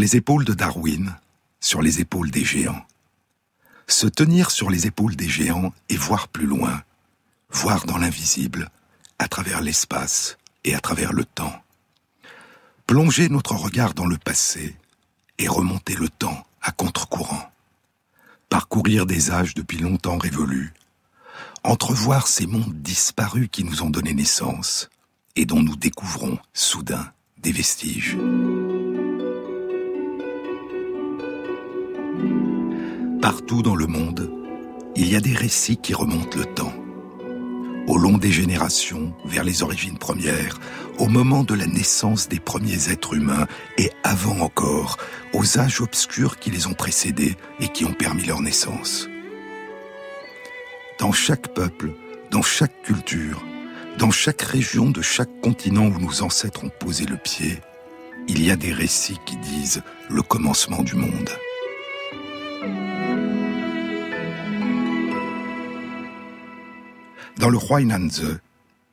les épaules de Darwin, sur les épaules des géants. Se tenir sur les épaules des géants et voir plus loin, voir dans l'invisible, à travers l'espace et à travers le temps. Plonger notre regard dans le passé et remonter le temps à contre-courant. Parcourir des âges depuis longtemps révolus. Entrevoir ces mondes disparus qui nous ont donné naissance et dont nous découvrons soudain des vestiges. Partout dans le monde, il y a des récits qui remontent le temps. Au long des générations, vers les origines premières, au moment de la naissance des premiers êtres humains et avant encore, aux âges obscurs qui les ont précédés et qui ont permis leur naissance. Dans chaque peuple, dans chaque culture, dans chaque région de chaque continent où nos ancêtres ont posé le pied, il y a des récits qui disent le commencement du monde. Dans le Huainanzi,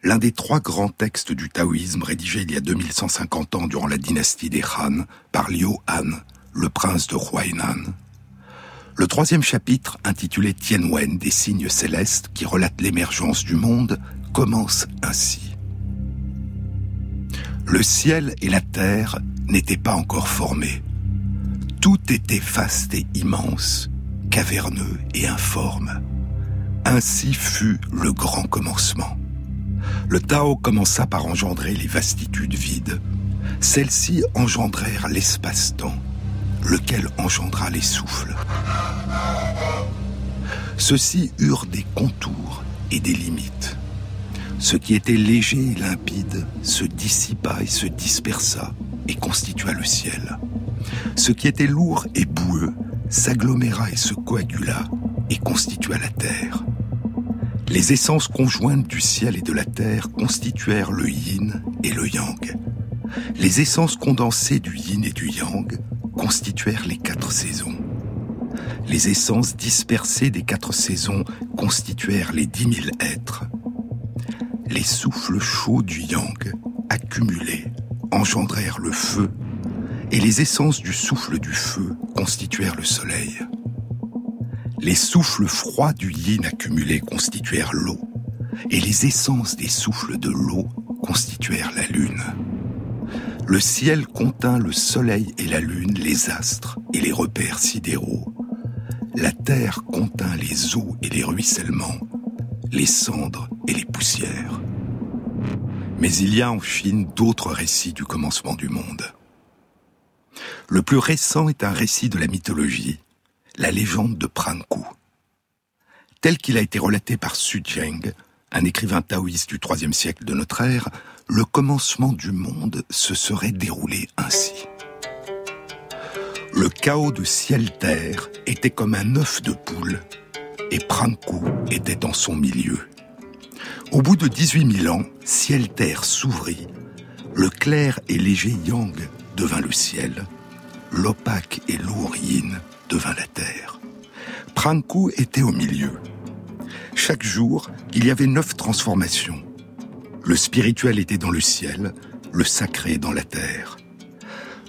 l'un des trois grands textes du taoïsme rédigé il y a 2150 ans durant la dynastie des Han par Liu Han, le prince de Huainan, le troisième chapitre, intitulé Tianwen des signes célestes qui relate l'émergence du monde, commence ainsi. Le ciel et la terre n'étaient pas encore formés. Tout était vaste et immense, caverneux et informe. Ainsi fut le grand commencement. Le Tao commença par engendrer les vastitudes vides. Celles-ci engendrèrent l'espace-temps, lequel engendra les souffles. Ceux-ci eurent des contours et des limites. Ce qui était léger et limpide se dissipa et se dispersa et constitua le ciel. Ce qui était lourd et boueux s'aggloméra et se coagula et constitua la terre. Les essences conjointes du ciel et de la terre constituèrent le yin et le yang. Les essences condensées du yin et du yang constituèrent les quatre saisons. Les essences dispersées des quatre saisons constituèrent les dix mille êtres les souffles chauds du yang, accumulés, engendrèrent le feu, et les essences du souffle du feu constituèrent le soleil. Les souffles froids du yin accumulés constituèrent l'eau, et les essences des souffles de l'eau constituèrent la lune. Le ciel contint le soleil et la lune, les astres et les repères sidéraux. La terre contint les eaux et les ruissellements, les cendres et les poussières. Mais il y a en Chine d'autres récits du commencement du monde. Le plus récent est un récit de la mythologie, la légende de Pranku. Tel qu'il a été relaté par Su Zheng, un écrivain taoïste du IIIe siècle de notre ère, le commencement du monde se serait déroulé ainsi. Le chaos de ciel-terre était comme un œuf de poule et Pranku était en son milieu. Au bout de 18 000 ans, ciel-terre s'ouvrit, le clair et léger yang devint le ciel, l'opaque et lourd yin devint la terre. Pranku était au milieu. Chaque jour, il y avait neuf transformations. Le spirituel était dans le ciel, le sacré dans la terre.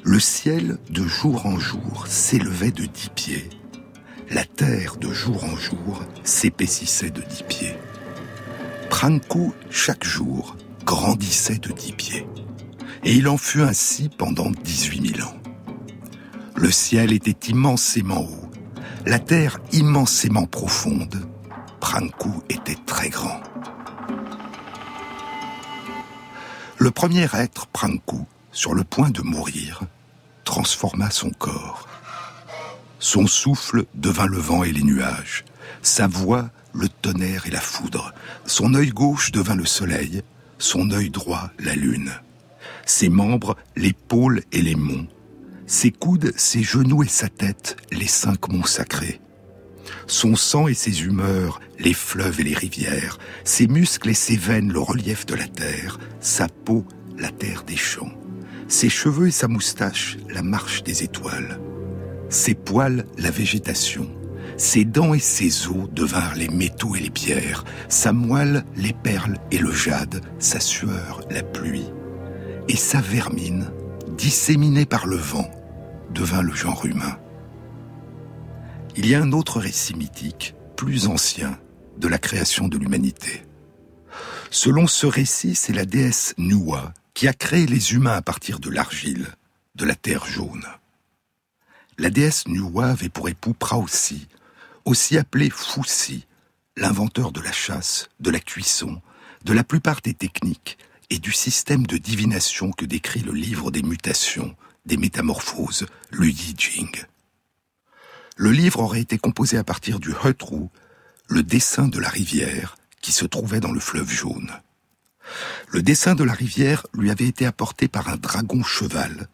Le ciel, de jour en jour, s'élevait de dix pieds la terre de jour en jour s'épaississait de dix pieds. Pranku, chaque jour, grandissait de dix pieds. Et il en fut ainsi pendant dix-huit mille ans. Le ciel était immensément haut, la terre immensément profonde. Pranku était très grand. Le premier être, Pranku, sur le point de mourir, transforma son corps son souffle devint le vent et les nuages, sa voix le tonnerre et la foudre, son œil gauche devint le soleil, son œil droit la lune, ses membres les pôles et les monts, ses coudes, ses genoux et sa tête les cinq monts sacrés, son sang et ses humeurs les fleuves et les rivières, ses muscles et ses veines le relief de la terre, sa peau la terre des champs, ses cheveux et sa moustache la marche des étoiles. Ses poils la végétation, ses dents et ses os devinrent les métaux et les pierres, sa moelle les perles et le jade, sa sueur la pluie, et sa vermine disséminé par le vent, devint le genre humain. Il y a un autre récit mythique, plus ancien, de la création de l'humanité. Selon ce récit, c'est la déesse Nuwa qui a créé les humains à partir de l'argile, de la terre jaune. La déesse Nuwa avait pour époux Praosi, aussi appelé Foussi, l'inventeur de la chasse, de la cuisson, de la plupart des techniques et du système de divination que décrit le livre des mutations, des métamorphoses, le Yi Jing. Le livre aurait été composé à partir du Hutru, le dessin de la rivière qui se trouvait dans le fleuve jaune. Le dessin de la rivière lui avait été apporté par un dragon cheval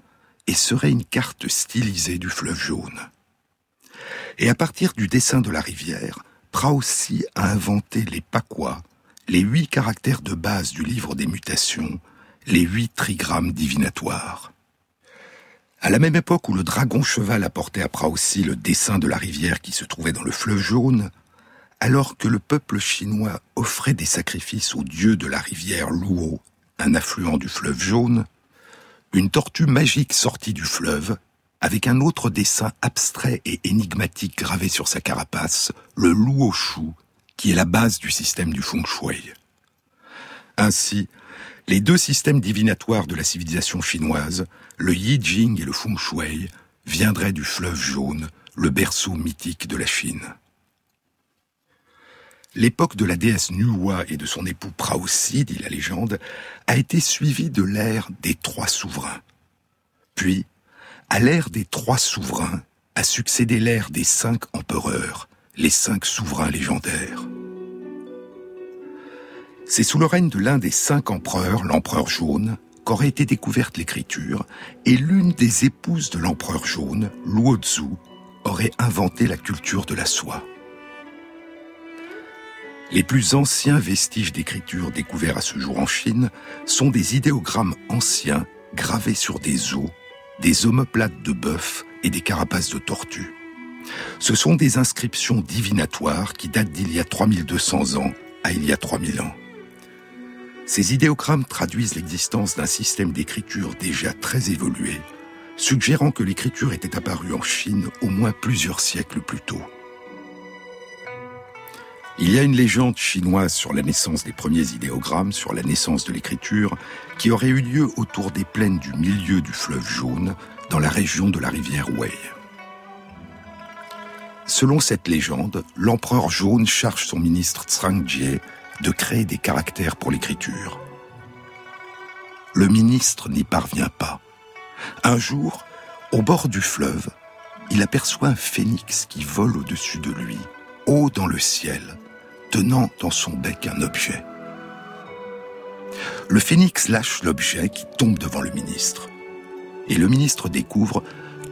et serait une carte stylisée du fleuve jaune. Et à partir du dessin de la rivière, Praosi a inventé les pakwa, les huit caractères de base du livre des mutations, les huit trigrammes divinatoires. À la même époque où le dragon cheval apportait à Praosi le dessin de la rivière qui se trouvait dans le fleuve jaune, alors que le peuple chinois offrait des sacrifices au dieu de la rivière Luo, un affluent du fleuve jaune, une tortue magique sortit du fleuve, avec un autre dessin abstrait et énigmatique gravé sur sa carapace, le Luo Shu, qui est la base du système du feng shui. Ainsi, les deux systèmes divinatoires de la civilisation chinoise, le Yi Jing et le feng shui, viendraient du fleuve jaune, le berceau mythique de la Chine. L'époque de la déesse Nuwa et de son époux Praosi, dit la légende, a été suivie de l'ère des trois souverains. Puis, à l'ère des trois souverains, a succédé l'ère des cinq empereurs, les cinq souverains légendaires. C'est sous le règne de l'un des cinq empereurs, l'empereur jaune, qu'aurait été découverte l'écriture, et l'une des épouses de l'empereur jaune, Luozu, aurait inventé la culture de la soie. Les plus anciens vestiges d'écriture découverts à ce jour en Chine sont des idéogrammes anciens gravés sur des os, des omoplates de bœuf et des carapaces de tortues. Ce sont des inscriptions divinatoires qui datent d'il y a 3200 ans à il y a 3000 ans. Ces idéogrammes traduisent l'existence d'un système d'écriture déjà très évolué, suggérant que l'écriture était apparue en Chine au moins plusieurs siècles plus tôt. Il y a une légende chinoise sur la naissance des premiers idéogrammes, sur la naissance de l'écriture, qui aurait eu lieu autour des plaines du milieu du fleuve jaune, dans la région de la rivière Wei. Selon cette légende, l'empereur jaune charge son ministre Jie de créer des caractères pour l'écriture. Le ministre n'y parvient pas. Un jour, au bord du fleuve, il aperçoit un phénix qui vole au-dessus de lui, haut dans le ciel, tenant dans son bec un objet. Le phénix lâche l'objet qui tombe devant le ministre. Et le ministre découvre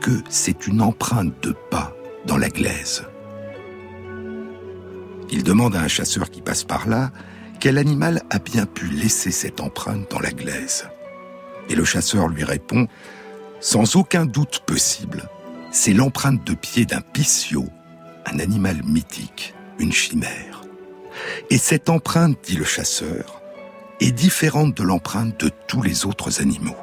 que c'est une empreinte de pas dans la glaise. Il demande à un chasseur qui passe par là quel animal a bien pu laisser cette empreinte dans la glaise. Et le chasseur lui répond, sans aucun doute possible, c'est l'empreinte de pied d'un pissio, un animal mythique, une chimère. Et cette empreinte, dit le chasseur, est différente de l'empreinte de tous les autres animaux.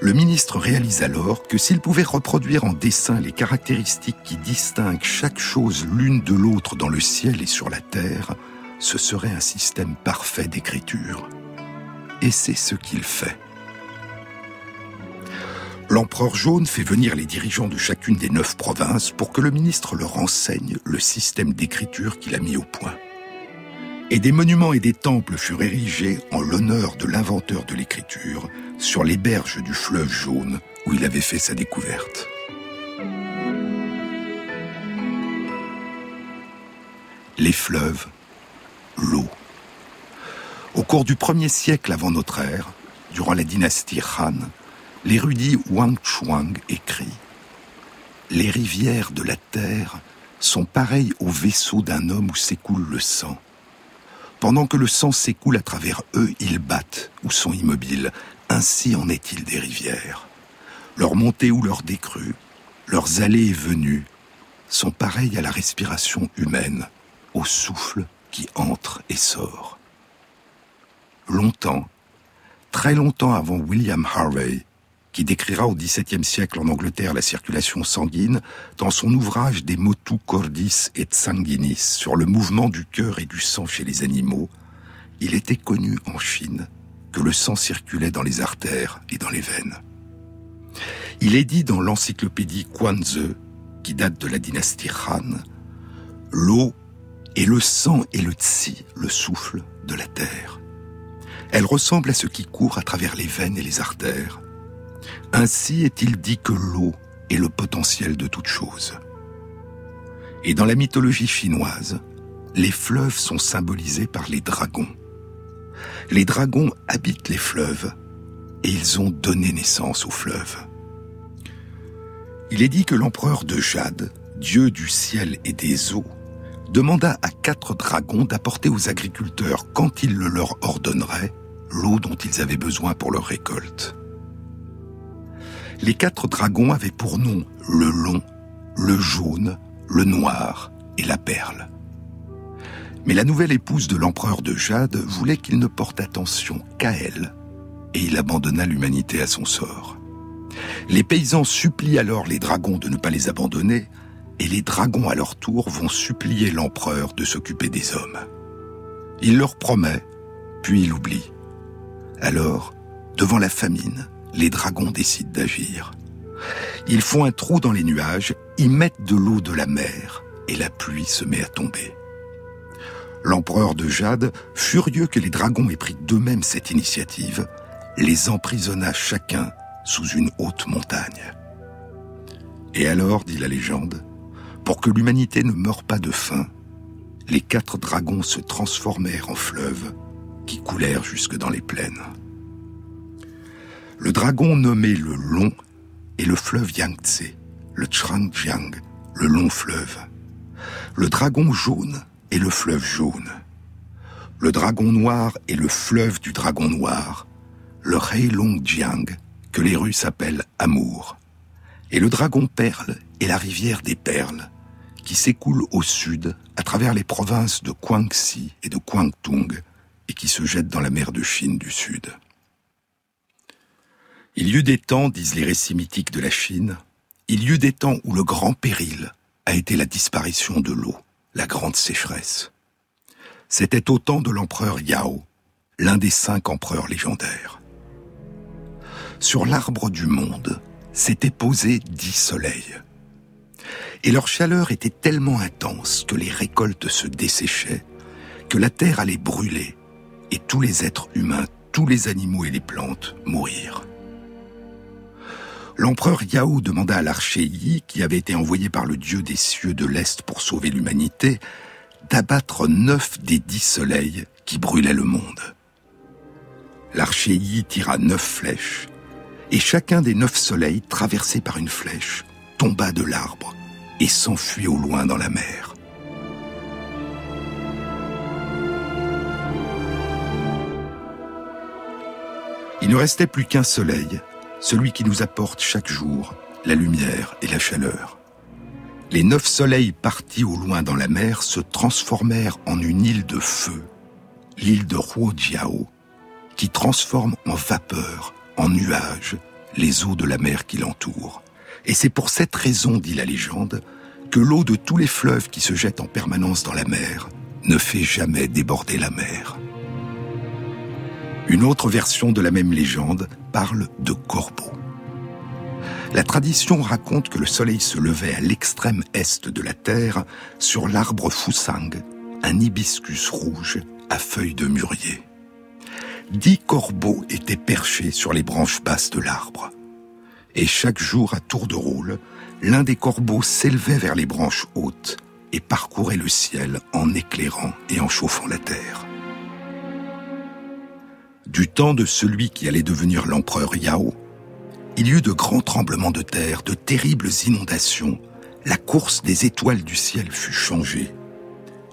Le ministre réalise alors que s'il pouvait reproduire en dessin les caractéristiques qui distinguent chaque chose l'une de l'autre dans le ciel et sur la terre, ce serait un système parfait d'écriture. Et c'est ce qu'il fait. L'empereur jaune fait venir les dirigeants de chacune des neuf provinces pour que le ministre leur enseigne le système d'écriture qu'il a mis au point. Et des monuments et des temples furent érigés en l'honneur de l'inventeur de l'écriture sur les berges du fleuve jaune où il avait fait sa découverte. Les fleuves, l'eau. Au cours du premier siècle avant notre ère, durant la dynastie Han, l'érudit Wang Chuang écrit Les rivières de la terre sont pareilles aux vaisseaux d'un homme où s'écoule le sang. Pendant que le sang s'écoule à travers eux, ils battent ou sont immobiles. Ainsi en est-il des rivières. Leurs montées ou leurs décrues, leurs allées et venues sont pareilles à la respiration humaine, au souffle qui entre et sort. Longtemps, très longtemps avant William Harvey, qui décrira au XVIIe siècle en Angleterre la circulation sanguine, dans son ouvrage Des motu cordis et sanguinis sur le mouvement du cœur et du sang chez les animaux, il était connu en Chine que le sang circulait dans les artères et dans les veines. Il est dit dans l'encyclopédie Quanzhe, qui date de la dynastie Han, l'eau est le sang et le tsi, le souffle de la terre. Elle ressemble à ce qui court à travers les veines et les artères. Ainsi est-il dit que l'eau est le potentiel de toute chose. Et dans la mythologie chinoise, les fleuves sont symbolisés par les dragons. Les dragons habitent les fleuves et ils ont donné naissance aux fleuves. Il est dit que l'empereur de Jade, dieu du ciel et des eaux, demanda à quatre dragons d'apporter aux agriculteurs, quand il le leur ordonnerait, l'eau dont ils avaient besoin pour leur récolte. Les quatre dragons avaient pour nom le long, le jaune, le noir et la perle. Mais la nouvelle épouse de l'empereur de Jade voulait qu'il ne porte attention qu'à elle, et il abandonna l'humanité à son sort. Les paysans supplient alors les dragons de ne pas les abandonner, et les dragons à leur tour vont supplier l'empereur de s'occuper des hommes. Il leur promet, puis il oublie. Alors, devant la famine, les dragons décident d'agir. Ils font un trou dans les nuages, y mettent de l'eau de la mer, et la pluie se met à tomber. L'empereur de Jade, furieux que les dragons aient pris d'eux-mêmes cette initiative, les emprisonna chacun sous une haute montagne. Et alors, dit la légende, pour que l'humanité ne meure pas de faim, les quatre dragons se transformèrent en fleuves qui coulèrent jusque dans les plaines. Le dragon nommé le Long est le fleuve Yangtze, le Changjiang, le long fleuve. Le dragon jaune est le fleuve jaune. Le dragon noir est le fleuve du dragon noir, le Heilongjiang, que les Russes appellent Amour. Et le dragon perle est la rivière des perles, qui s'écoule au sud à travers les provinces de Guangxi et de Guangdong et qui se jette dans la mer de Chine du Sud. Il y eut des temps, disent les récits mythiques de la Chine, il y eut des temps où le grand péril a été la disparition de l'eau, la grande sécheresse. C'était au temps de l'empereur Yao, l'un des cinq empereurs légendaires. Sur l'arbre du monde s'étaient posés dix soleils et leur chaleur était tellement intense que les récoltes se desséchaient, que la terre allait brûler, et tous les êtres humains, tous les animaux et les plantes mourir. L'empereur Yao demanda à l'archer Yi, qui avait été envoyé par le dieu des cieux de l'Est pour sauver l'humanité, d'abattre neuf des dix soleils qui brûlaient le monde. L'archer Yi tira neuf flèches, et chacun des neuf soleils, traversé par une flèche, tomba de l'arbre et s'enfuit au loin dans la mer. Il ne restait plus qu'un soleil, celui qui nous apporte chaque jour la lumière et la chaleur. Les neuf soleils partis au loin dans la mer se transformèrent en une île de feu, l'île de Huojiao, qui transforme en vapeur, en nuages, les eaux de la mer qui l'entourent. Et c'est pour cette raison, dit la légende, que l'eau de tous les fleuves qui se jettent en permanence dans la mer ne fait jamais déborder la mer. Une autre version de la même légende parle de corbeaux. La tradition raconte que le soleil se levait à l'extrême est de la terre sur l'arbre Fusang, un hibiscus rouge à feuilles de mûrier. Dix corbeaux étaient perchés sur les branches basses de l'arbre et chaque jour à tour de rôle, l'un des corbeaux s'élevait vers les branches hautes et parcourait le ciel en éclairant et en chauffant la terre. Du temps de celui qui allait devenir l'empereur Yao, il y eut de grands tremblements de terre, de terribles inondations, la course des étoiles du ciel fut changée,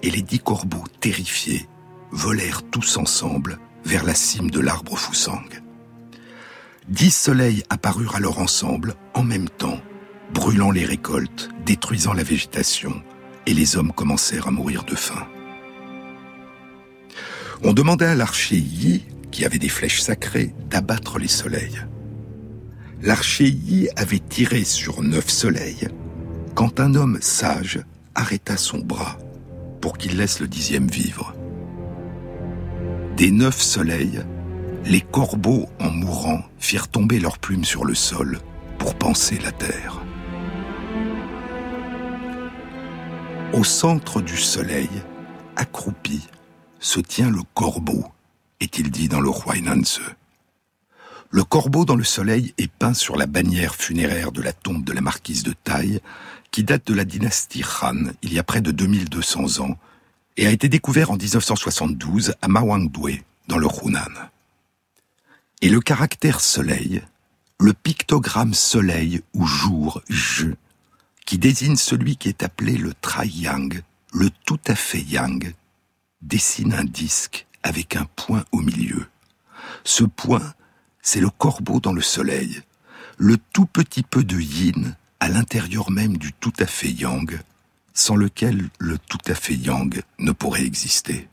et les dix corbeaux terrifiés volèrent tous ensemble vers la cime de l'arbre Fusang. Dix soleils apparurent alors ensemble, en même temps, brûlant les récoltes, détruisant la végétation, et les hommes commencèrent à mourir de faim. On demanda à l'archer Yi, qui avait des flèches sacrées, d'abattre les soleils. L'archéi avait tiré sur neuf soleils quand un homme sage arrêta son bras pour qu'il laisse le dixième vivre. Des neuf soleils, les corbeaux, en mourant, firent tomber leurs plumes sur le sol pour penser la terre. Au centre du soleil, accroupi, se tient le corbeau, est-il dit dans le Huainanze. Le corbeau dans le soleil est peint sur la bannière funéraire de la tombe de la marquise de Taille, qui date de la dynastie Han, il y a près de 2200 ans, et a été découvert en 1972 à Mawangdwe, dans le Hunan. Et le caractère soleil, le pictogramme soleil ou jour, je, qui désigne celui qui est appelé le tri-yang, le tout à fait yang, dessine un disque avec un point au milieu. Ce point, c'est le corbeau dans le soleil, le tout petit peu de yin à l'intérieur même du tout à fait yang, sans lequel le tout à fait yang ne pourrait exister.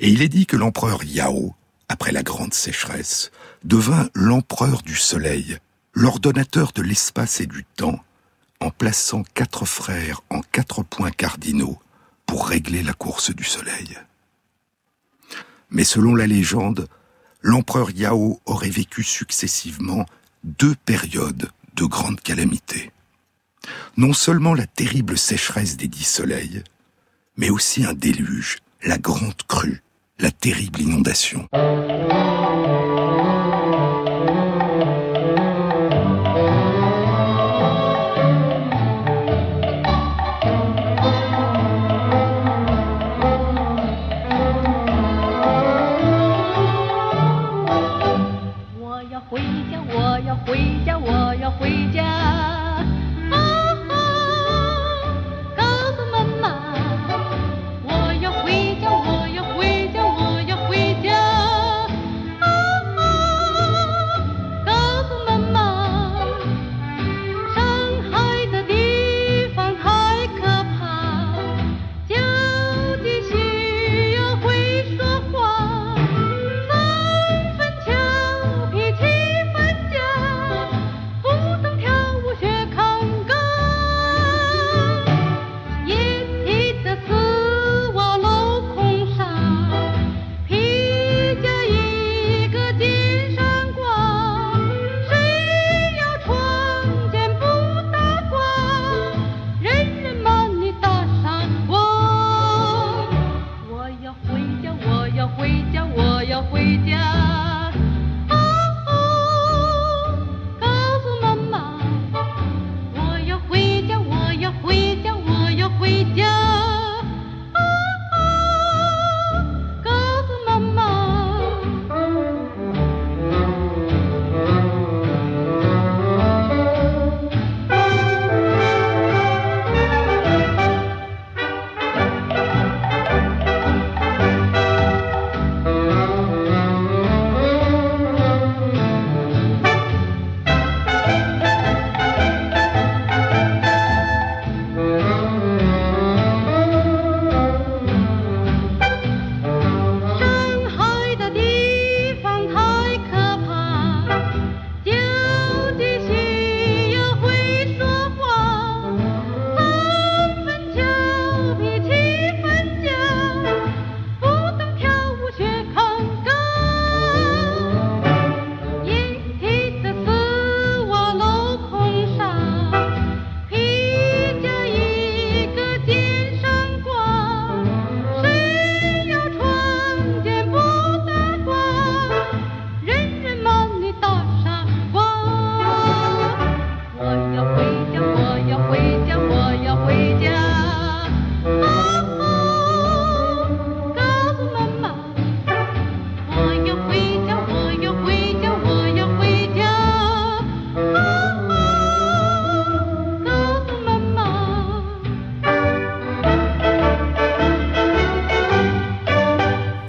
Et il est dit que l'empereur Yao, après la grande sécheresse, devint l'empereur du soleil, l'ordonnateur de l'espace et du temps, en plaçant quatre frères en quatre points cardinaux pour régler la course du soleil. Mais selon la légende, l'empereur Yao aurait vécu successivement deux périodes de grandes calamités. Non seulement la terrible sécheresse des dix soleils, mais aussi un déluge, la grande crue, la terrible inondation.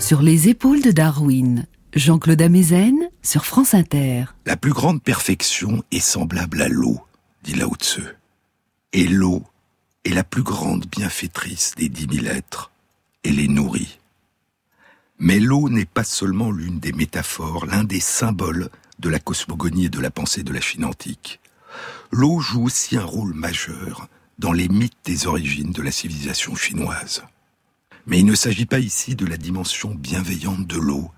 Sur les épaules de Darwin, Jean-Claude Amezen sur France Inter. La plus grande perfection est semblable à l'eau, dit Lao Tzu. Et l'eau est la plus grande bienfaitrice des dix mille êtres et les nourrit. Mais l'eau n'est pas seulement l'une des métaphores, l'un des symboles de la cosmogonie et de la pensée de la Chine antique, l'eau joue aussi un rôle majeur dans les mythes des origines de la civilisation chinoise. Mais il ne s'agit pas ici de la dimension bienveillante de l'eau,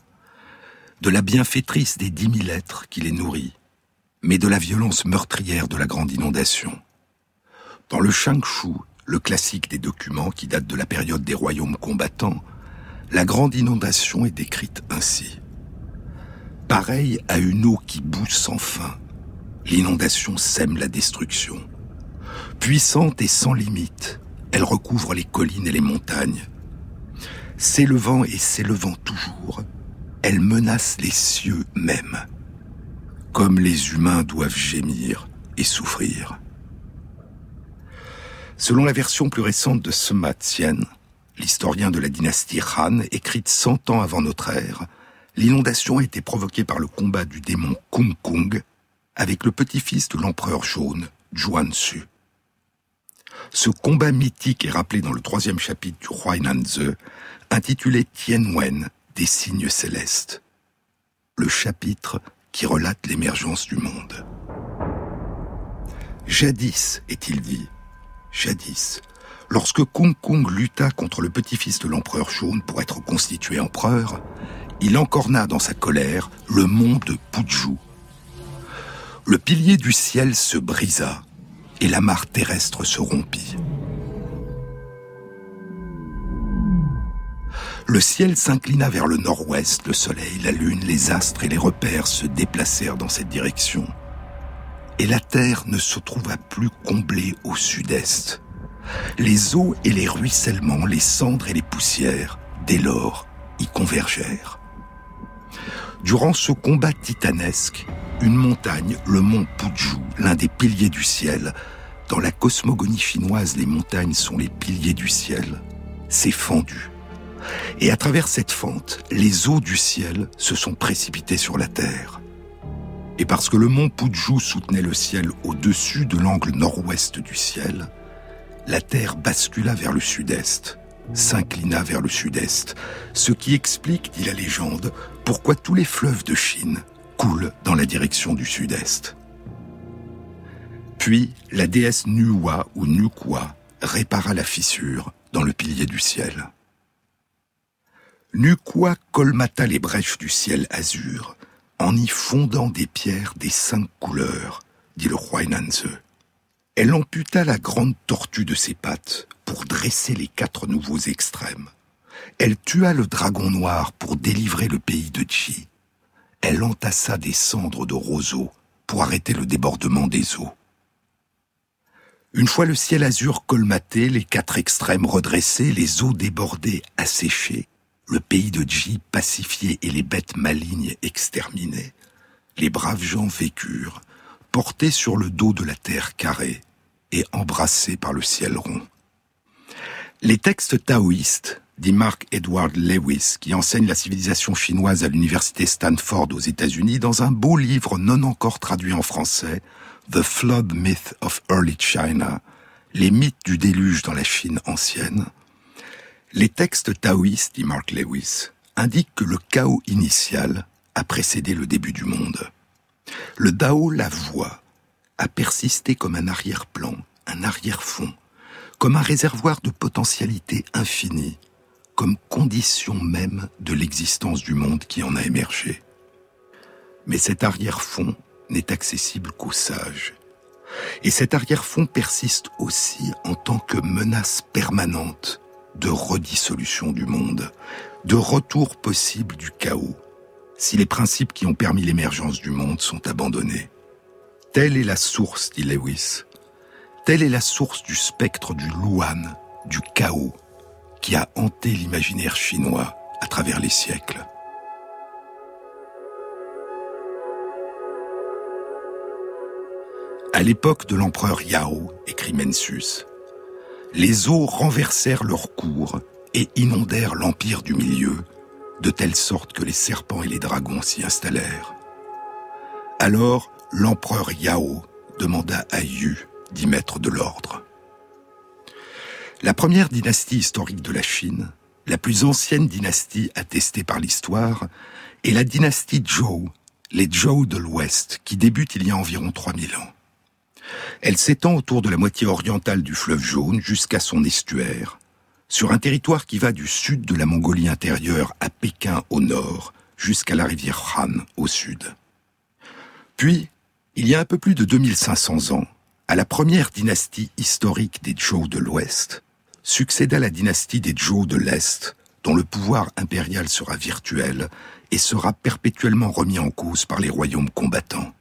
de la bienfaitrice des dix mille êtres qui les nourrit, mais de la violence meurtrière de la grande inondation. Dans le Shangshu, le classique des documents qui date de la période des royaumes combattants, la grande inondation est décrite ainsi. Pareil à une eau qui bout sans fin, l'inondation sème la destruction. Puissante et sans limite, elle recouvre les collines et les montagnes. S'élevant et s'élevant toujours, elle menace les cieux mêmes, comme les humains doivent gémir et souffrir. Selon la version plus récente de Sema Tien, l'historien de la dynastie Han, écrite 100 ans avant notre ère, l'inondation a été provoquée par le combat du démon Kung Kung avec le petit-fils de l'empereur jaune, Zhuan-Su. Ce combat mythique est rappelé dans le troisième chapitre du Huainanzi, intitulé Tianwen, des signes célestes. Le chapitre qui relate l'émergence du monde. Jadis, est-il dit, jadis, lorsque Kung Kung lutta contre le petit-fils de l'empereur jaune pour être constitué empereur, il encorna dans sa colère le mont de Puju. Le pilier du ciel se brisa et la mare terrestre se rompit. Le ciel s'inclina vers le nord-ouest, le soleil, la lune, les astres et les repères se déplacèrent dans cette direction. Et la terre ne se trouva plus comblée au sud-est. Les eaux et les ruissellements, les cendres et les poussières, dès lors, y convergèrent. Durant ce combat titanesque, une montagne, le mont Puju, l'un des piliers du ciel, dans la cosmogonie chinoise les montagnes sont les piliers du ciel, s'est fendue. Et à travers cette fente, les eaux du ciel se sont précipitées sur la terre. Et parce que le mont Puju soutenait le ciel au-dessus de l'angle nord-ouest du ciel, la terre bascula vers le sud-est, s'inclina vers le sud-est, ce qui explique, dit la légende, pourquoi tous les fleuves de Chine coulent dans la direction du sud-est. Puis la déesse Nuwa ou Nukwa répara la fissure dans le pilier du ciel. Nukwa colmata les brèches du ciel azur en y fondant des pierres des cinq couleurs, dit le roi Nanze. Elle amputa la grande tortue de ses pattes pour dresser les quatre nouveaux extrêmes. Elle tua le dragon noir pour délivrer le pays de Chi. Elle entassa des cendres de roseaux pour arrêter le débordement des eaux. Une fois le ciel azur colmaté, les quatre extrêmes redressés, les eaux débordées asséchées, le pays de Ji pacifié et les bêtes malignes exterminées, les braves gens vécurent, portés sur le dos de la terre carrée et embrassés par le ciel rond. Les textes taoïstes, dit Mark Edward Lewis, qui enseigne la civilisation chinoise à l'université Stanford aux États-Unis, dans un beau livre non encore traduit en français, The Flood Myth of Early China, les mythes du déluge dans la Chine ancienne, les textes taoïstes, dit Mark Lewis, indiquent que le chaos initial a précédé le début du monde. Le Dao, la voix, a persisté comme un arrière-plan, un arrière-fond, comme un réservoir de potentialité infinie, comme condition même de l'existence du monde qui en a émergé. Mais cet arrière-fond n'est accessible qu'aux sages. Et cet arrière-fond persiste aussi en tant que menace permanente de redissolution du monde, de retour possible du chaos, si les principes qui ont permis l'émergence du monde sont abandonnés. Telle est la source, dit Lewis. Telle est la source du spectre du Luan, du chaos, qui a hanté l'imaginaire chinois à travers les siècles. À l'époque de l'empereur Yao, écrit Mencius, les eaux renversèrent leur cours et inondèrent l'empire du milieu, de telle sorte que les serpents et les dragons s'y installèrent. Alors l'empereur Yao demanda à Yu d'y mettre de l'ordre. La première dynastie historique de la Chine, la plus ancienne dynastie attestée par l'histoire, est la dynastie Zhou, les Zhou de l'Ouest, qui débute il y a environ 3000 ans. Elle s'étend autour de la moitié orientale du fleuve jaune jusqu'à son estuaire, sur un territoire qui va du sud de la Mongolie intérieure à Pékin au nord, jusqu'à la rivière Han au sud. Puis, il y a un peu plus de 2500 ans, à la première dynastie historique des Zhou de l'Ouest, succéda la dynastie des Zhou de l'Est, dont le pouvoir impérial sera virtuel et sera perpétuellement remis en cause par les royaumes combattants.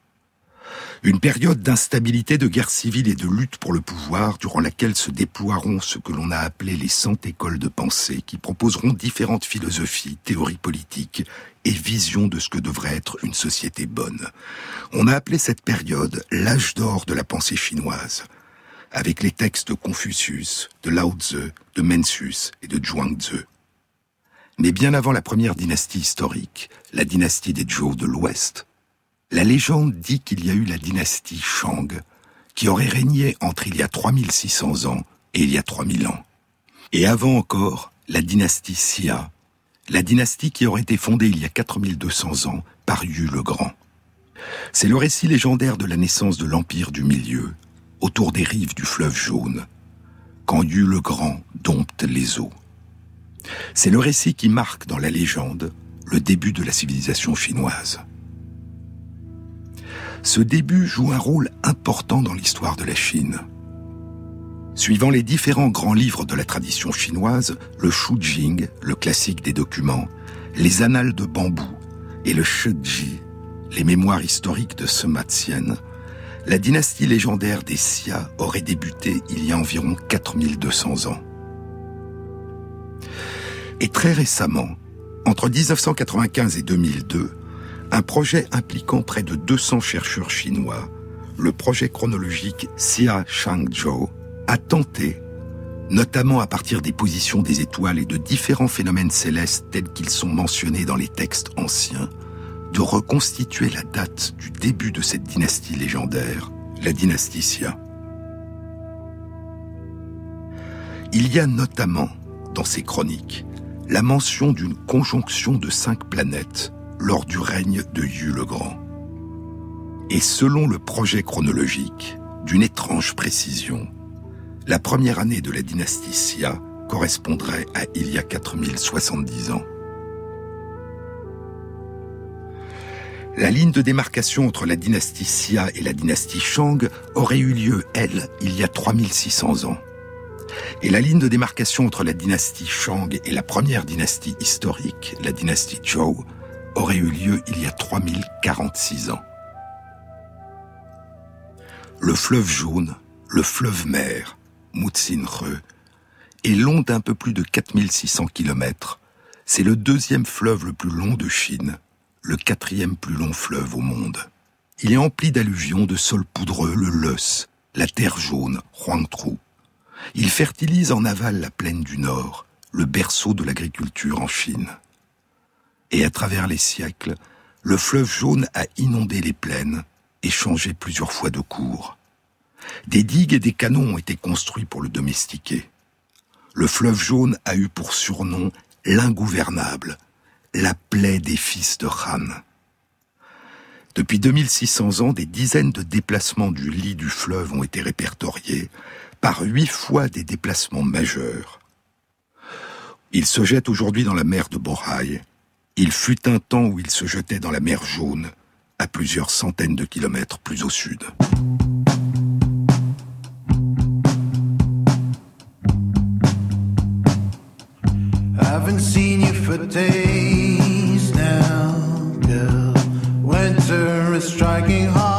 Une période d'instabilité, de guerre civile et de lutte pour le pouvoir durant laquelle se déploieront ce que l'on a appelé les cent écoles de pensée qui proposeront différentes philosophies, théories politiques et visions de ce que devrait être une société bonne. On a appelé cette période l'âge d'or de la pensée chinoise, avec les textes de Confucius, de Lao Tzu, de Mencius et de Zhuangzi. Mais bien avant la première dynastie historique, la dynastie des Zhou de l'Ouest, la légende dit qu'il y a eu la dynastie Shang, qui aurait régné entre il y a 3600 ans et il y a 3000 ans. Et avant encore, la dynastie Xia, la dynastie qui aurait été fondée il y a 4200 ans par Yu le Grand. C'est le récit légendaire de la naissance de l'Empire du Milieu, autour des rives du fleuve jaune, quand Yu le Grand dompte les eaux. C'est le récit qui marque dans la légende le début de la civilisation chinoise. Ce début joue un rôle important dans l'histoire de la Chine. Suivant les différents grands livres de la tradition chinoise, le Shu Jing, le classique des documents, les annales de bambou et le Shiji, les mémoires historiques de Sima Qian, la dynastie légendaire des Xia aurait débuté il y a environ 4200 ans. Et très récemment, entre 1995 et 2002, un projet impliquant près de 200 chercheurs chinois, le projet chronologique Xia Shangzhou, a tenté, notamment à partir des positions des étoiles et de différents phénomènes célestes tels qu'ils sont mentionnés dans les textes anciens, de reconstituer la date du début de cette dynastie légendaire, la dynastie Xia. Il y a notamment, dans ces chroniques, la mention d'une conjonction de cinq planètes lors du règne de Yu le Grand. Et selon le projet chronologique, d'une étrange précision, la première année de la dynastie Xia correspondrait à il y a 4070 ans. La ligne de démarcation entre la dynastie Xia et la dynastie Shang aurait eu lieu, elle, il y a 3600 ans. Et la ligne de démarcation entre la dynastie Shang et la première dynastie historique, la dynastie Zhou, aurait eu lieu il y a 3046 ans. Le fleuve jaune, le fleuve mer, Mutsinre, est long d'un peu plus de 4600 km. C'est le deuxième fleuve le plus long de Chine, le quatrième plus long fleuve au monde. Il est empli d'alluvions de sol poudreux, le Leus, la terre jaune, Huangtru. Il fertilise en aval la plaine du Nord, le berceau de l'agriculture en Chine et à travers les siècles, le fleuve jaune a inondé les plaines et changé plusieurs fois de cours. Des digues et des canons ont été construits pour le domestiquer. Le fleuve jaune a eu pour surnom l'ingouvernable, la plaie des fils de Han. Depuis 2600 ans, des dizaines de déplacements du lit du fleuve ont été répertoriés, par huit fois des déplacements majeurs. Il se jette aujourd'hui dans la mer de Boraï, il fut un temps où il se jetait dans la mer Jaune, à plusieurs centaines de kilomètres plus au sud. Haven't seen you for days now, girl. Winter is striking hard.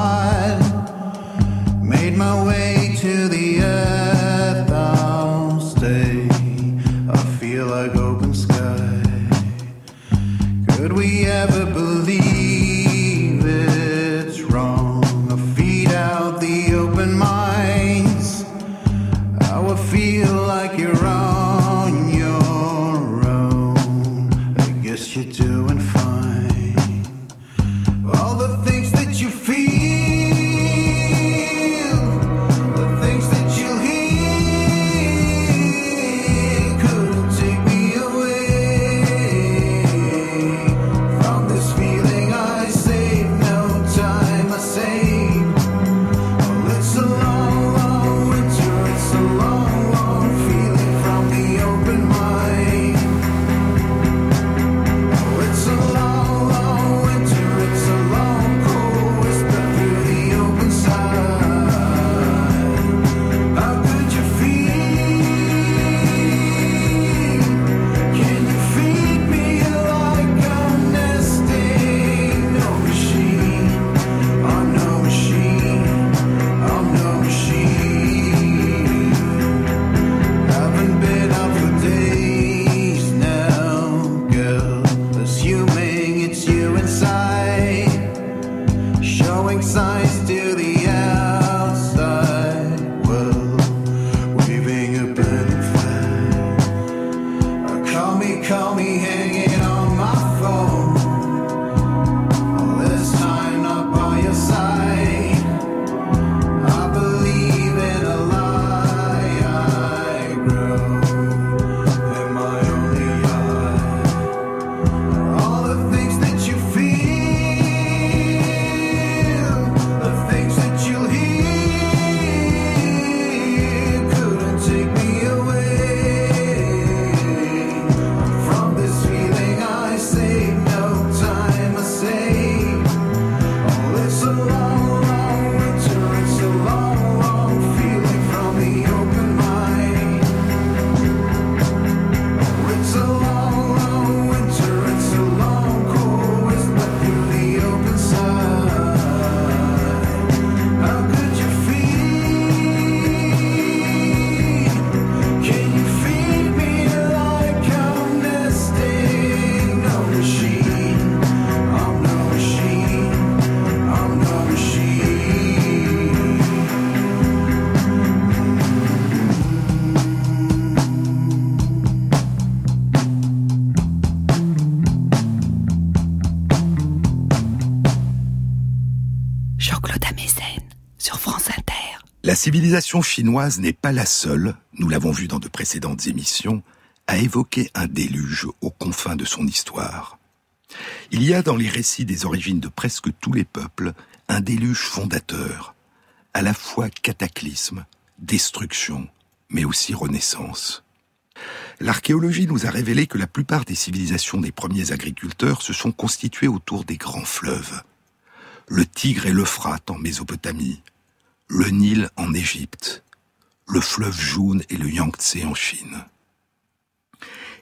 me, call me, hang civilisation chinoise n'est pas la seule, nous l'avons vu dans de précédentes émissions, à évoquer un déluge aux confins de son histoire. Il y a dans les récits des origines de presque tous les peuples un déluge fondateur, à la fois cataclysme, destruction, mais aussi renaissance. L'archéologie nous a révélé que la plupart des civilisations des premiers agriculteurs se sont constituées autour des grands fleuves. Le Tigre et l'Euphrate en Mésopotamie, le Nil en Égypte, le fleuve jaune et le Yangtze en Chine.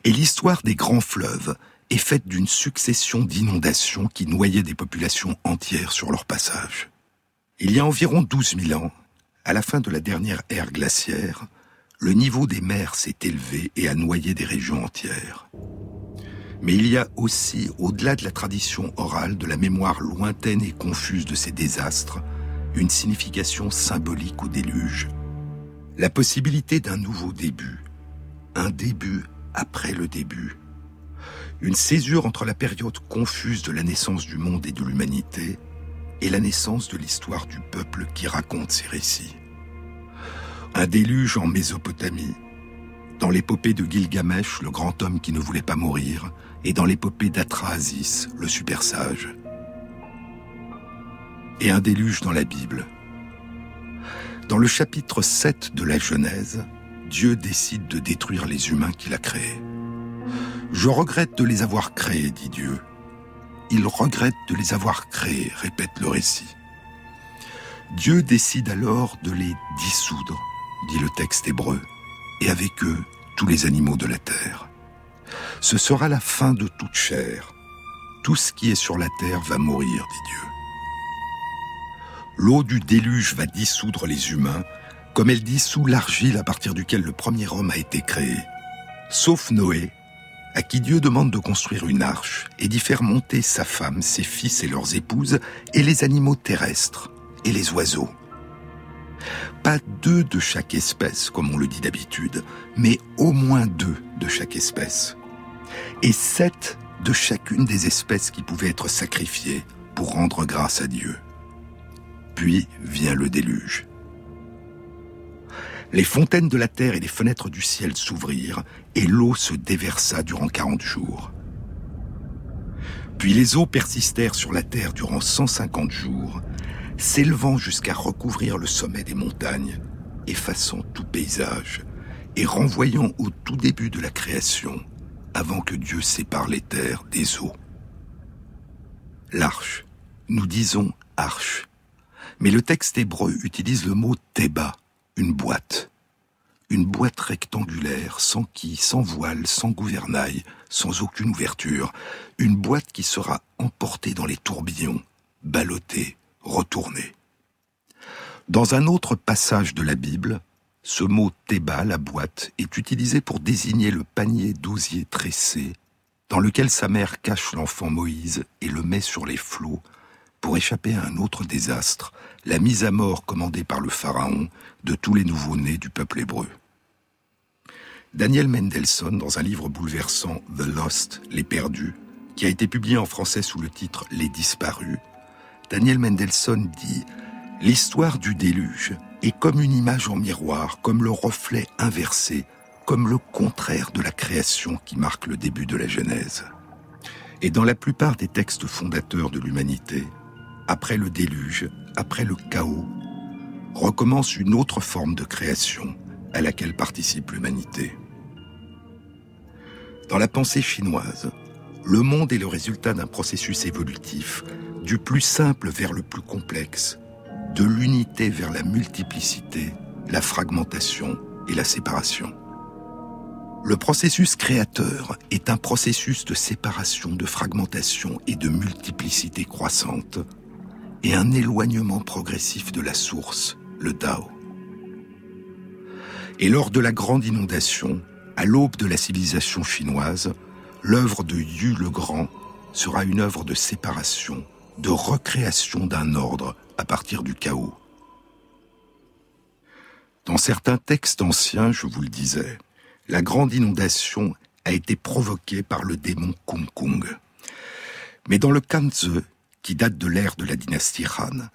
Et l'histoire des grands fleuves est faite d'une succession d'inondations qui noyaient des populations entières sur leur passage. Il y a environ 12 000 ans, à la fin de la dernière ère glaciaire, le niveau des mers s'est élevé et a noyé des régions entières. Mais il y a aussi, au-delà de la tradition orale, de la mémoire lointaine et confuse de ces désastres, une signification symbolique au déluge. La possibilité d'un nouveau début, un début après le début, une césure entre la période confuse de la naissance du monde et de l'humanité et la naissance de l'histoire du peuple qui raconte ces récits. Un déluge en Mésopotamie, dans l'épopée de Gilgamesh, le grand homme qui ne voulait pas mourir, et dans l'épopée d'Atrahasis, le super sage. Et un déluge dans la Bible. Dans le chapitre 7 de la Genèse, Dieu décide de détruire les humains qu'il a créés. Je regrette de les avoir créés, dit Dieu. Il regrette de les avoir créés, répète le récit. Dieu décide alors de les dissoudre, dit le texte hébreu, et avec eux tous les animaux de la terre. Ce sera la fin de toute chair. Tout ce qui est sur la terre va mourir, dit Dieu. L'eau du déluge va dissoudre les humains, comme elle dissout l'argile à partir duquel le premier homme a été créé. Sauf Noé, à qui Dieu demande de construire une arche et d'y faire monter sa femme, ses fils et leurs épouses, et les animaux terrestres et les oiseaux. Pas deux de chaque espèce, comme on le dit d'habitude, mais au moins deux de chaque espèce. Et sept de chacune des espèces qui pouvaient être sacrifiées pour rendre grâce à Dieu. Puis vient le déluge. Les fontaines de la terre et les fenêtres du ciel s'ouvrirent, et l'eau se déversa durant quarante jours. Puis les eaux persistèrent sur la terre durant 150 jours, s'élevant jusqu'à recouvrir le sommet des montagnes, effaçant tout paysage, et renvoyant au tout début de la création, avant que Dieu sépare les terres des eaux. L'arche, nous disons arche, mais le texte hébreu utilise le mot teba, une boîte. Une boîte rectangulaire, sans quille, sans voile, sans gouvernail, sans aucune ouverture. Une boîte qui sera emportée dans les tourbillons, ballottée, retournée. Dans un autre passage de la Bible, ce mot Théba, la boîte, est utilisé pour désigner le panier d'osier tressé dans lequel sa mère cache l'enfant Moïse et le met sur les flots pour échapper à un autre désastre, la mise à mort commandée par le Pharaon de tous les nouveau-nés du peuple hébreu. Daniel Mendelssohn, dans un livre bouleversant The Lost, Les Perdus, qui a été publié en français sous le titre Les Disparus, Daniel Mendelssohn dit L'histoire du déluge est comme une image en miroir, comme le reflet inversé, comme le contraire de la création qui marque le début de la Genèse. Et dans la plupart des textes fondateurs de l'humanité, après le déluge, après le chaos, recommence une autre forme de création à laquelle participe l'humanité. Dans la pensée chinoise, le monde est le résultat d'un processus évolutif, du plus simple vers le plus complexe, de l'unité vers la multiplicité, la fragmentation et la séparation. Le processus créateur est un processus de séparation, de fragmentation et de multiplicité croissante, et un éloignement progressif de la source, le Tao. Et lors de la grande inondation, à l'aube de la civilisation chinoise, l'œuvre de Yu le Grand sera une œuvre de séparation, de recréation d'un ordre à partir du chaos. Dans certains textes anciens, je vous le disais, la grande inondation a été provoquée par le démon Kung Kung. Mais dans le Kanze, qui date de l'ère de la dynastie Han,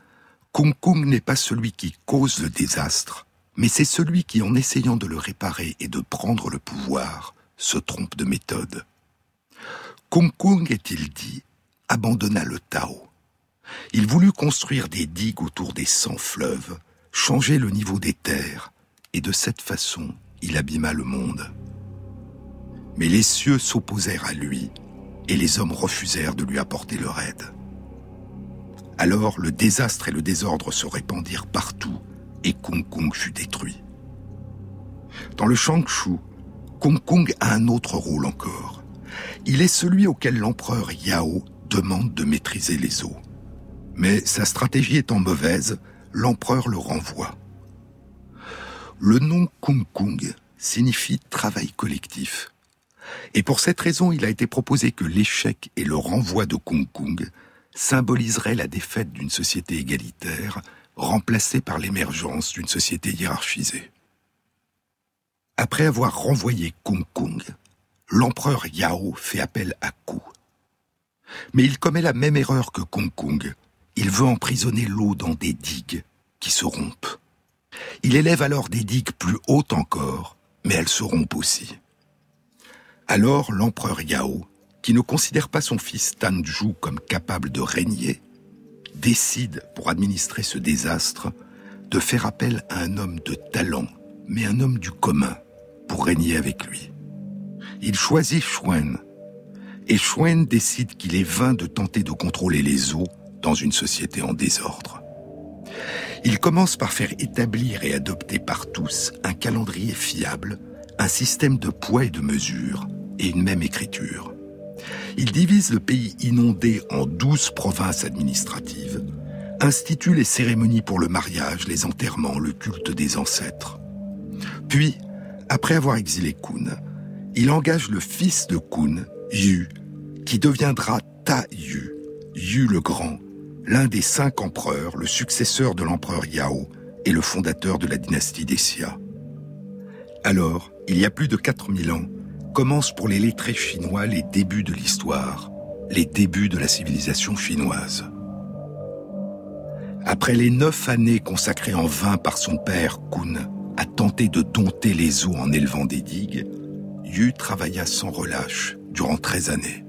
Kung Kung n'est pas celui qui cause le désastre, mais c'est celui qui, en essayant de le réparer et de prendre le pouvoir, se trompe de méthode. Kung Kung, est-il dit, abandonna le Tao. Il voulut construire des digues autour des cent fleuves, changer le niveau des terres, et de cette façon, il abîma le monde. Mais les cieux s'opposèrent à lui, et les hommes refusèrent de lui apporter leur aide. Alors le désastre et le désordre se répandirent partout, et Kung Kung fut détruit. Dans le Shangshu, Kung Kung a un autre rôle encore. Il est celui auquel l'empereur Yao demande de maîtriser les eaux. Mais sa stratégie étant mauvaise, l'empereur le renvoie. Le nom Kung Kung signifie travail collectif. Et pour cette raison, il a été proposé que l'échec et le renvoi de Kung Kung symboliseraient la défaite d'une société égalitaire remplacée par l'émergence d'une société hiérarchisée. Après avoir renvoyé Kung Kung, l'empereur Yao fait appel à Ku. Mais il commet la même erreur que Kung Kung. Il veut emprisonner l'eau dans des digues qui se rompent. Il élève alors des digues plus hautes encore, mais elles se rompent aussi. Alors l'empereur Yao, qui ne considère pas son fils Tanju comme capable de régner, décide, pour administrer ce désastre, de faire appel à un homme de talent, mais un homme du commun, pour régner avec lui. Il choisit Shuen, et Shuen décide qu'il est vain de tenter de contrôler les eaux dans une société en désordre. Il commence par faire établir et adopter par tous un calendrier fiable, un système de poids et de mesures, et une même écriture. Il divise le pays inondé en douze provinces administratives, institue les cérémonies pour le mariage, les enterrements, le culte des ancêtres. Puis, après avoir exilé Kun, il engage le fils de Kun, Yu, qui deviendra Ta Yu, Yu le Grand, l'un des cinq empereurs, le successeur de l'empereur Yao et le fondateur de la dynastie des Xia. Alors, il y a plus de 4000 ans, commencent pour les lettrés chinois les débuts de l'histoire, les débuts de la civilisation chinoise. Après les neuf années consacrées en vain par son père Kun à tenter de dompter les eaux en élevant des digues, Yu travailla sans relâche durant 13 années.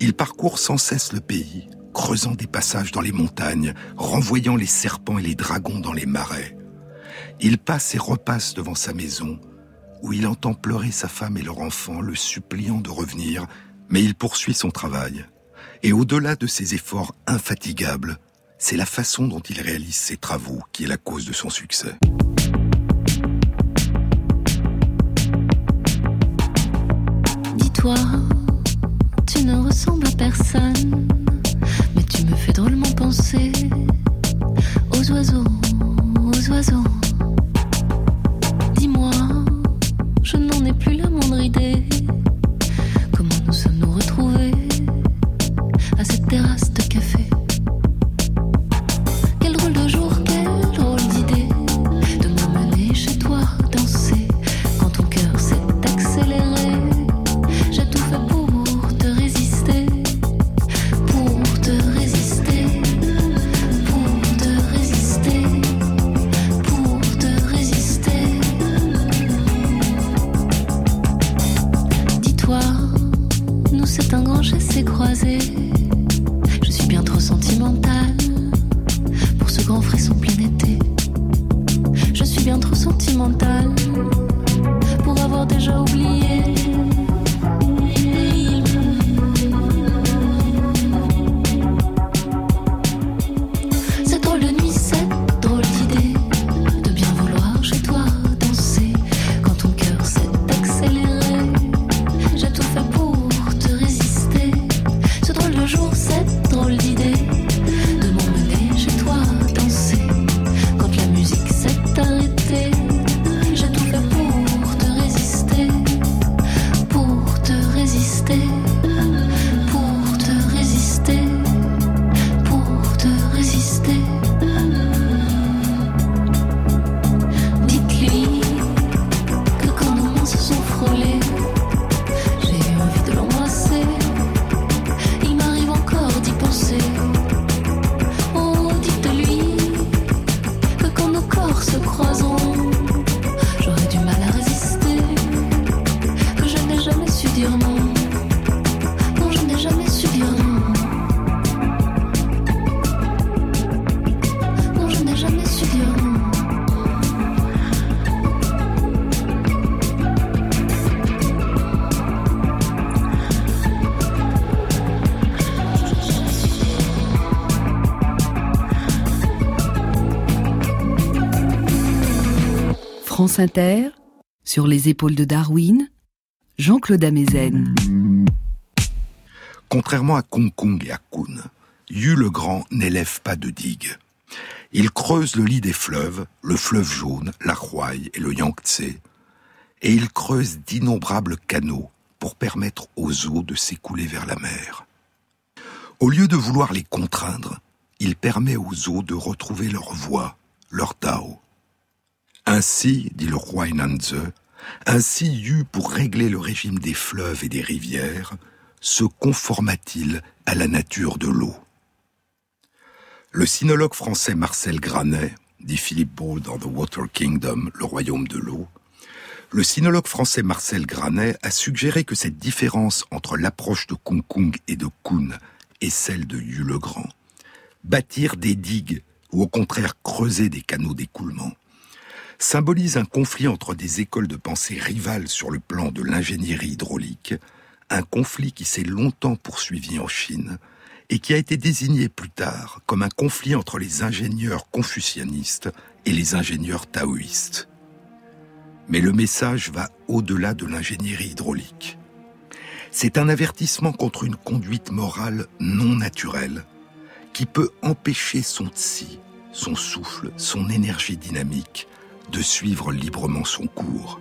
Il parcourt sans cesse le pays, creusant des passages dans les montagnes, renvoyant les serpents et les dragons dans les marais. Il passe et repasse devant sa maison, où il entend pleurer sa femme et leur enfant, le suppliant de revenir, mais il poursuit son travail. Et au-delà de ses efforts infatigables, c'est la façon dont il réalise ses travaux qui est la cause de son succès. Dis-toi, tu ne ressembles à personne, mais tu me fais drôlement penser aux oiseaux, aux oiseaux. Inter, sur les épaules de Darwin, Jean-Claude Amezen. Contrairement à Kong Kong et à Kun, Yu le Grand n'élève pas de digues. Il creuse le lit des fleuves, le fleuve jaune, la Huai et le Yangtze, et il creuse d'innombrables canaux pour permettre aux eaux de s'écouler vers la mer. Au lieu de vouloir les contraindre, il permet aux eaux de retrouver leur voie, leur Tao. Ainsi, dit le roi Nanze, ainsi Yu, pour régler le régime des fleuves et des rivières, se conforma-t-il à la nature de l'eau. Le sinologue français Marcel Granet, dit Philippe Ball dans The Water Kingdom, le royaume de l'eau, le sinologue français Marcel Granet a suggéré que cette différence entre l'approche de Kung Kung et de Kun et celle de Yu le Grand, bâtir des digues ou au contraire creuser des canaux d'écoulement, symbolise un conflit entre des écoles de pensée rivales sur le plan de l'ingénierie hydraulique, un conflit qui s'est longtemps poursuivi en Chine et qui a été désigné plus tard comme un conflit entre les ingénieurs confucianistes et les ingénieurs taoïstes. Mais le message va au-delà de l'ingénierie hydraulique. C'est un avertissement contre une conduite morale non naturelle qui peut empêcher son tsi, son souffle, son énergie dynamique de suivre librement son cours.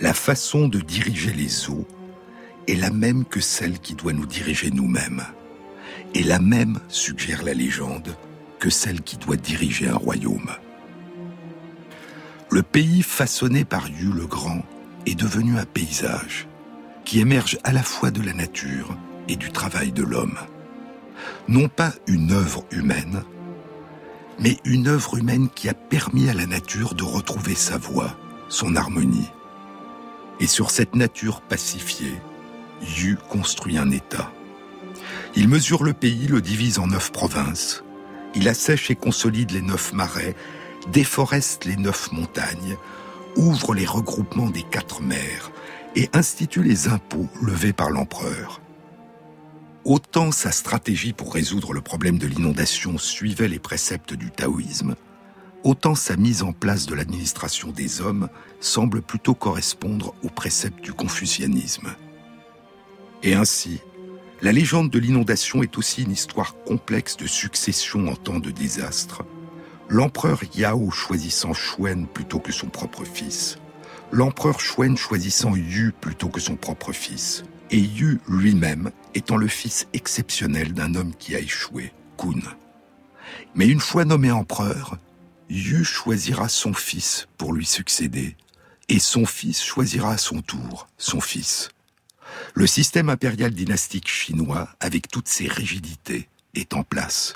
La façon de diriger les eaux est la même que celle qui doit nous diriger nous-mêmes, et la même, suggère la légende, que celle qui doit diriger un royaume. Le pays façonné par Yu le Grand est devenu un paysage qui émerge à la fois de la nature et du travail de l'homme. Non pas une œuvre humaine, mais une œuvre humaine qui a permis à la nature de retrouver sa voie, son harmonie. Et sur cette nature pacifiée, Yu construit un État. Il mesure le pays, le divise en neuf provinces. Il assèche et consolide les neuf marais, déforeste les neuf montagnes, ouvre les regroupements des quatre mers et institue les impôts levés par l'empereur. Autant sa stratégie pour résoudre le problème de l'inondation suivait les préceptes du taoïsme, autant sa mise en place de l'administration des hommes semble plutôt correspondre aux préceptes du confucianisme. Et ainsi, la légende de l'inondation est aussi une histoire complexe de succession en temps de désastre. L'empereur Yao choisissant Shuen plutôt que son propre fils. L'empereur Shuen choisissant Yu plutôt que son propre fils et Yu lui-même étant le fils exceptionnel d'un homme qui a échoué, Kun. Mais une fois nommé empereur, Yu choisira son fils pour lui succéder, et son fils choisira à son tour son fils. Le système impérial dynastique chinois, avec toutes ses rigidités, est en place.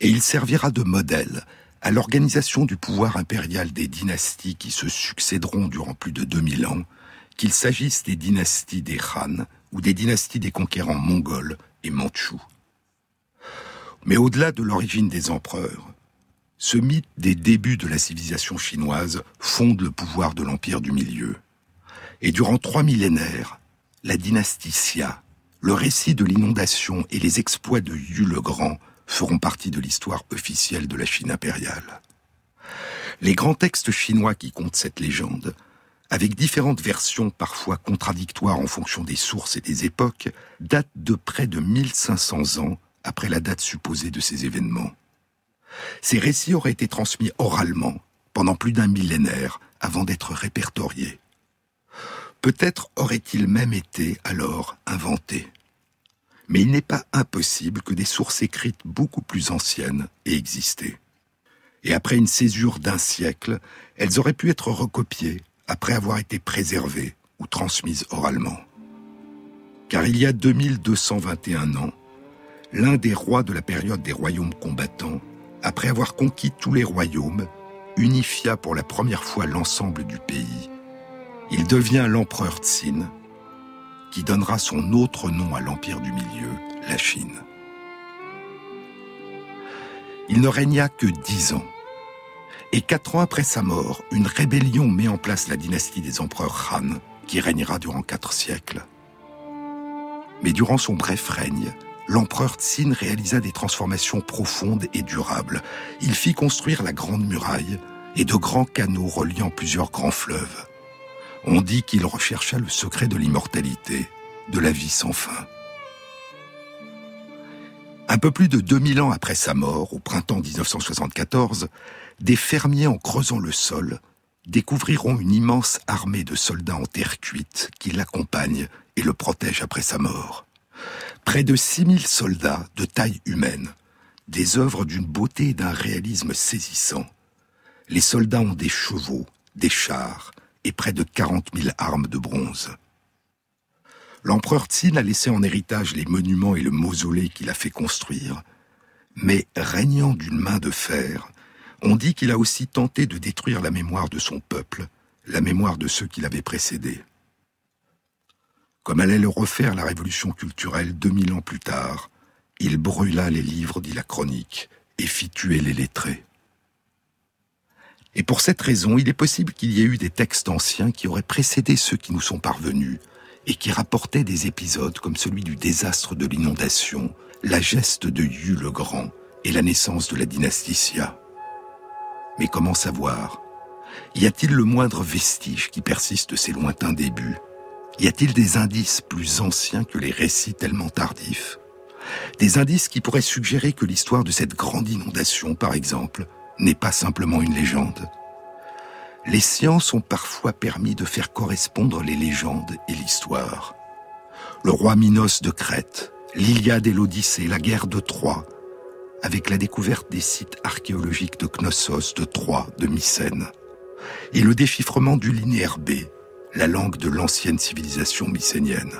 Et il servira de modèle à l'organisation du pouvoir impérial des dynasties qui se succéderont durant plus de 2000 ans, qu'il s'agisse des dynasties des Han ou des dynasties des conquérants mongols et mandchous. Mais au-delà de l'origine des empereurs, ce mythe des débuts de la civilisation chinoise fonde le pouvoir de l'Empire du Milieu. Et durant trois millénaires, la dynastie Xia, le récit de l'inondation et les exploits de Yu le Grand feront partie de l'histoire officielle de la Chine impériale. Les grands textes chinois qui comptent cette légende avec différentes versions parfois contradictoires en fonction des sources et des époques, date de près de 1500 ans après la date supposée de ces événements. Ces récits auraient été transmis oralement pendant plus d'un millénaire avant d'être répertoriés. Peut-être auraient-ils même été alors inventés. Mais il n'est pas impossible que des sources écrites beaucoup plus anciennes aient existé. Et après une césure d'un siècle, elles auraient pu être recopiées après avoir été préservées ou transmises oralement. Car il y a 2221 ans, l'un des rois de la période des royaumes combattants, après avoir conquis tous les royaumes, unifia pour la première fois l'ensemble du pays. Il devient l'empereur Tsin, qui donnera son autre nom à l'empire du milieu, la Chine. Il ne régna que dix ans. Et quatre ans après sa mort, une rébellion met en place la dynastie des empereurs Han, qui régnera durant quatre siècles. Mais durant son bref règne, l'empereur Tsin réalisa des transformations profondes et durables. Il fit construire la Grande Muraille et de grands canaux reliant plusieurs grands fleuves. On dit qu'il rechercha le secret de l'immortalité, de la vie sans fin. Un peu plus de 2000 ans après sa mort, au printemps 1974, des fermiers en creusant le sol découvriront une immense armée de soldats en terre cuite qui l'accompagnent et le protègent après sa mort. Près de 6000 soldats de taille humaine, des œuvres d'une beauté et d'un réalisme saisissant. Les soldats ont des chevaux, des chars et près de 40 000 armes de bronze. L'empereur Tsin a laissé en héritage les monuments et le mausolée qu'il a fait construire, mais régnant d'une main de fer, on dit qu'il a aussi tenté de détruire la mémoire de son peuple, la mémoire de ceux qui l'avaient précédé. Comme allait le refaire la révolution culturelle 2000 ans plus tard, il brûla les livres, dit la chronique, et fit tuer les lettrés. Et pour cette raison, il est possible qu'il y ait eu des textes anciens qui auraient précédé ceux qui nous sont parvenus, et qui rapportaient des épisodes comme celui du désastre de l'inondation, la geste de Yu le Grand et la naissance de la dynastie Xia. Mais comment savoir? Y a-t-il le moindre vestige qui persiste de ces lointains débuts? Y a-t-il des indices plus anciens que les récits tellement tardifs? Des indices qui pourraient suggérer que l'histoire de cette grande inondation, par exemple, n'est pas simplement une légende? Les sciences ont parfois permis de faire correspondre les légendes et l'histoire. Le roi Minos de Crète, l'Iliade et l'Odyssée, la guerre de Troie, avec la découverte des sites archéologiques de Knossos, de Troie, de Mycène, et le déchiffrement du linéaire B, la langue de l'ancienne civilisation mycénienne.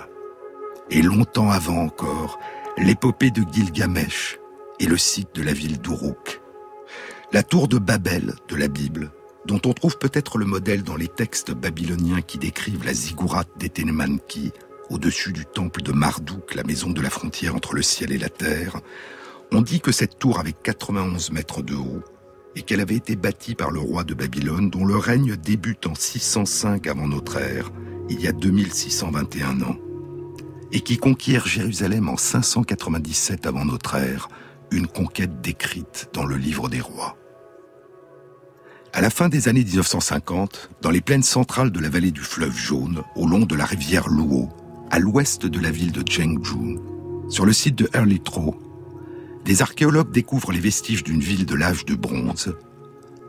Et longtemps avant encore, l'épopée de Gilgamesh et le site de la ville d'Uruk. La tour de Babel de la Bible dont on trouve peut-être le modèle dans les textes babyloniens qui décrivent la ziggourate d'Etenemanki, au-dessus du temple de Marduk, la maison de la frontière entre le ciel et la terre, on dit que cette tour avait 91 mètres de haut et qu'elle avait été bâtie par le roi de Babylone dont le règne débute en 605 avant notre ère, il y a 2621 ans, et qui conquiert Jérusalem en 597 avant notre ère, une conquête décrite dans le livre des rois. À la fin des années 1950, dans les plaines centrales de la vallée du fleuve Jaune, au long de la rivière Luo, à l'ouest de la ville de Chengdu, sur le site de Erlitro, des archéologues découvrent les vestiges d'une ville de l'âge de bronze,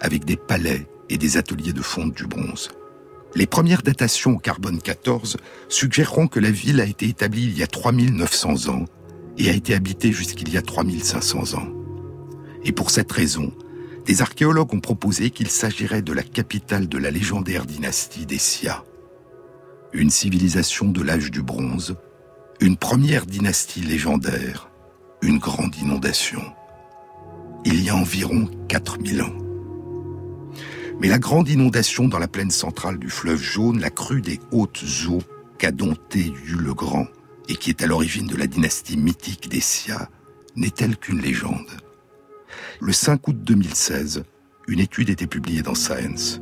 avec des palais et des ateliers de fonte du bronze. Les premières datations au carbone 14 suggéreront que la ville a été établie il y a 3900 ans et a été habitée jusqu'il y a 3500 ans. Et pour cette raison, des archéologues ont proposé qu'il s'agirait de la capitale de la légendaire dynastie des Sia. Une civilisation de l'âge du bronze, une première dynastie légendaire, une grande inondation. Il y a environ 4000 ans. Mais la grande inondation dans la plaine centrale du fleuve jaune, la crue des hautes eaux qu'a dompté Yu le Grand et qui est à l'origine de la dynastie mythique des Sia, n'est-elle qu'une légende le 5 août 2016, une étude était publiée dans Science.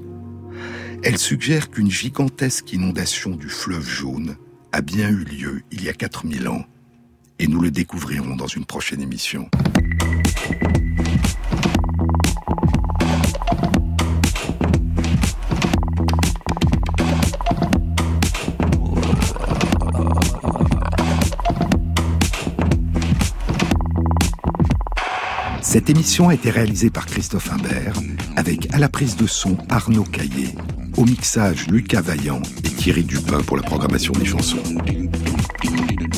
Elle suggère qu'une gigantesque inondation du fleuve jaune a bien eu lieu il y a 4000 ans, et nous le découvrirons dans une prochaine émission. Cette émission a été réalisée par Christophe Imbert, avec à la prise de son Arnaud Caillé, au mixage Lucas Vaillant et Thierry Dupin pour la programmation des chansons.